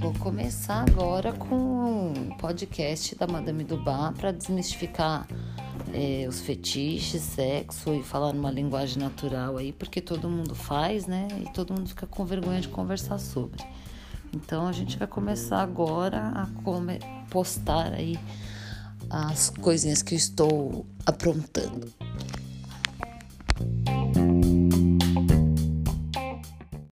Vou começar agora com um podcast da Madame Dubá para desmistificar é, os fetiches, sexo e falar numa linguagem natural aí, porque todo mundo faz, né? E todo mundo fica com vergonha de conversar sobre. Então a gente vai começar agora a postar aí as coisinhas que eu estou aprontando.